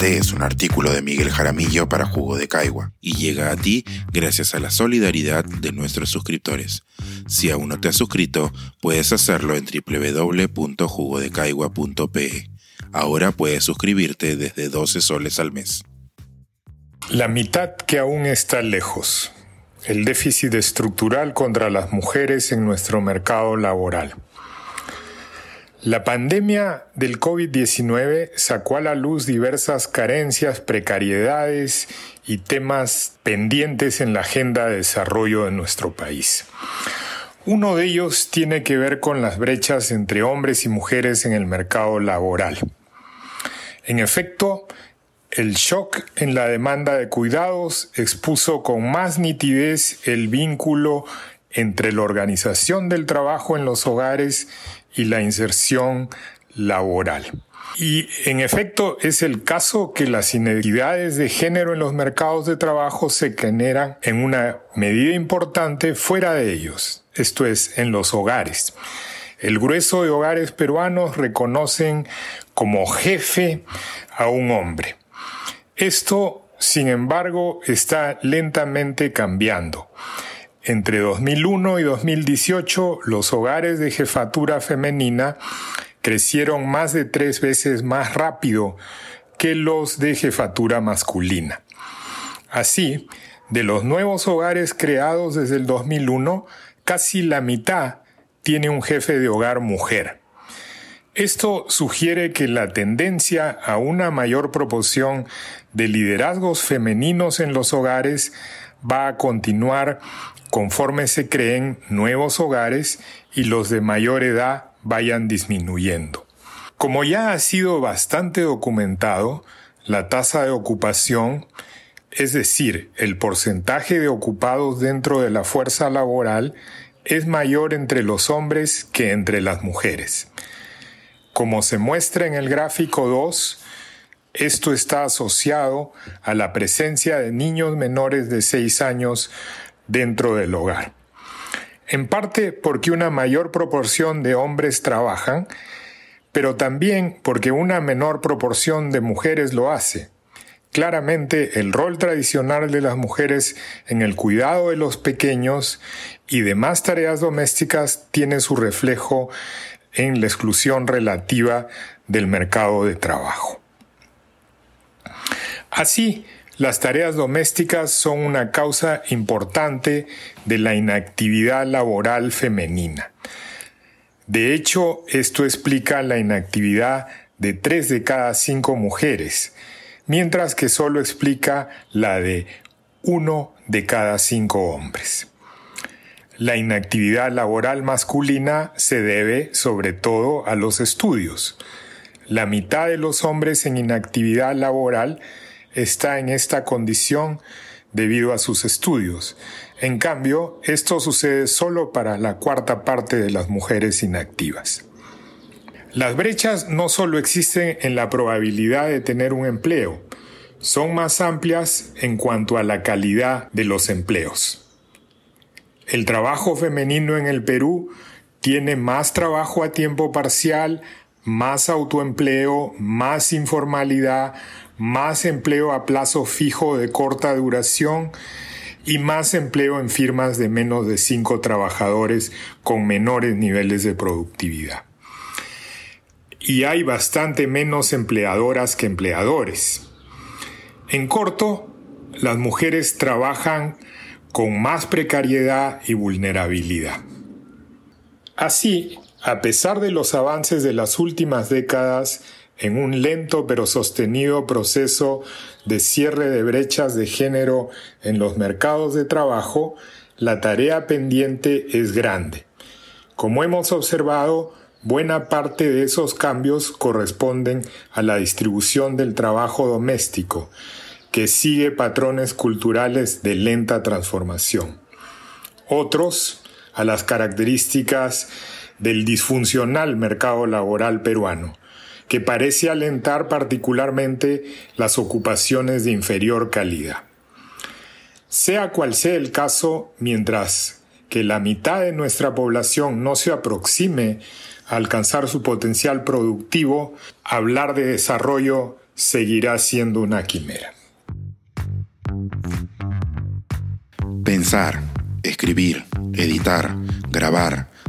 Este es un artículo de Miguel Jaramillo para Jugo de Caigua y llega a ti gracias a la solidaridad de nuestros suscriptores. Si aún no te has suscrito, puedes hacerlo en www.jugodecaigua.pe. Ahora puedes suscribirte desde 12 soles al mes. La mitad que aún está lejos. El déficit estructural contra las mujeres en nuestro mercado laboral. La pandemia del COVID-19 sacó a la luz diversas carencias, precariedades y temas pendientes en la agenda de desarrollo de nuestro país. Uno de ellos tiene que ver con las brechas entre hombres y mujeres en el mercado laboral. En efecto, el shock en la demanda de cuidados expuso con más nitidez el vínculo entre la organización del trabajo en los hogares y la inserción laboral. Y en efecto es el caso que las inequidades de género en los mercados de trabajo se generan en una medida importante fuera de ellos, esto es, en los hogares. El grueso de hogares peruanos reconocen como jefe a un hombre. Esto, sin embargo, está lentamente cambiando. Entre 2001 y 2018, los hogares de jefatura femenina crecieron más de tres veces más rápido que los de jefatura masculina. Así, de los nuevos hogares creados desde el 2001, casi la mitad tiene un jefe de hogar mujer. Esto sugiere que la tendencia a una mayor proporción de liderazgos femeninos en los hogares va a continuar conforme se creen nuevos hogares y los de mayor edad vayan disminuyendo. Como ya ha sido bastante documentado, la tasa de ocupación, es decir, el porcentaje de ocupados dentro de la fuerza laboral, es mayor entre los hombres que entre las mujeres. Como se muestra en el gráfico 2, esto está asociado a la presencia de niños menores de 6 años dentro del hogar. En parte porque una mayor proporción de hombres trabajan, pero también porque una menor proporción de mujeres lo hace. Claramente el rol tradicional de las mujeres en el cuidado de los pequeños y demás tareas domésticas tiene su reflejo en la exclusión relativa del mercado de trabajo. Así, las tareas domésticas son una causa importante de la inactividad laboral femenina. De hecho, esto explica la inactividad de tres de cada cinco mujeres, mientras que solo explica la de uno de cada cinco hombres. La inactividad laboral masculina se debe sobre todo a los estudios. La mitad de los hombres en inactividad laboral está en esta condición debido a sus estudios. En cambio, esto sucede solo para la cuarta parte de las mujeres inactivas. Las brechas no solo existen en la probabilidad de tener un empleo, son más amplias en cuanto a la calidad de los empleos. El trabajo femenino en el Perú tiene más trabajo a tiempo parcial, más autoempleo, más informalidad, más empleo a plazo fijo de corta duración y más empleo en firmas de menos de cinco trabajadores con menores niveles de productividad. Y hay bastante menos empleadoras que empleadores. En corto, las mujeres trabajan con más precariedad y vulnerabilidad. Así, a pesar de los avances de las últimas décadas en un lento pero sostenido proceso de cierre de brechas de género en los mercados de trabajo, la tarea pendiente es grande. Como hemos observado, buena parte de esos cambios corresponden a la distribución del trabajo doméstico, que sigue patrones culturales de lenta transformación. Otros, a las características del disfuncional mercado laboral peruano, que parece alentar particularmente las ocupaciones de inferior calidad. Sea cual sea el caso, mientras que la mitad de nuestra población no se aproxime a alcanzar su potencial productivo, hablar de desarrollo seguirá siendo una quimera. Pensar, escribir, editar, grabar,